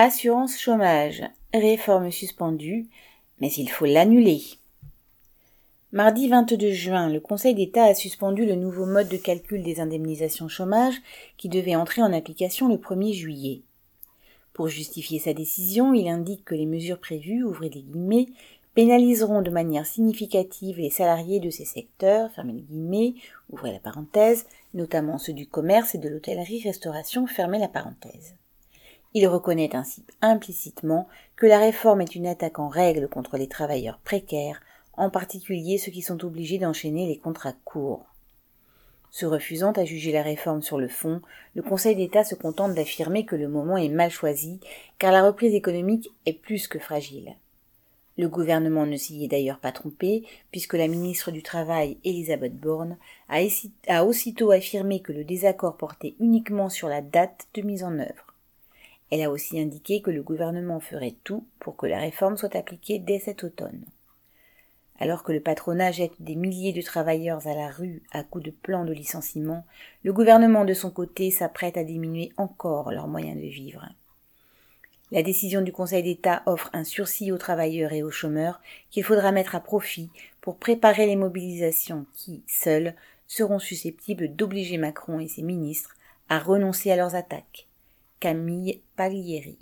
Assurance chômage. Réforme suspendue, mais il faut l'annuler. Mardi 22 juin, le Conseil d'État a suspendu le nouveau mode de calcul des indemnisations chômage qui devait entrer en application le 1er juillet. Pour justifier sa décision, il indique que les mesures prévues, ouvrez les guillemets, pénaliseront de manière significative les salariés de ces secteurs, fermez les guillemets, ouvrez la parenthèse, notamment ceux du commerce et de l'hôtellerie-restauration, fermez la parenthèse. Il reconnaît ainsi implicitement que la réforme est une attaque en règle contre les travailleurs précaires, en particulier ceux qui sont obligés d'enchaîner les contrats courts. Se refusant à juger la réforme sur le fond, le Conseil d'État se contente d'affirmer que le moment est mal choisi, car la reprise économique est plus que fragile. Le gouvernement ne s'y est d'ailleurs pas trompé, puisque la ministre du Travail, Elisabeth Borne, a, aussitôt affirmé que le désaccord portait uniquement sur la date de mise en œuvre. Elle a aussi indiqué que le gouvernement ferait tout pour que la réforme soit appliquée dès cet automne. Alors que le patronat jette des milliers de travailleurs à la rue à coups de plans de licenciement, le gouvernement de son côté s'apprête à diminuer encore leurs moyens de vivre. La décision du Conseil d'État offre un sursis aux travailleurs et aux chômeurs qu'il faudra mettre à profit pour préparer les mobilisations qui, seules, seront susceptibles d'obliger Macron et ses ministres à renoncer à leurs attaques. Camille Paglieri.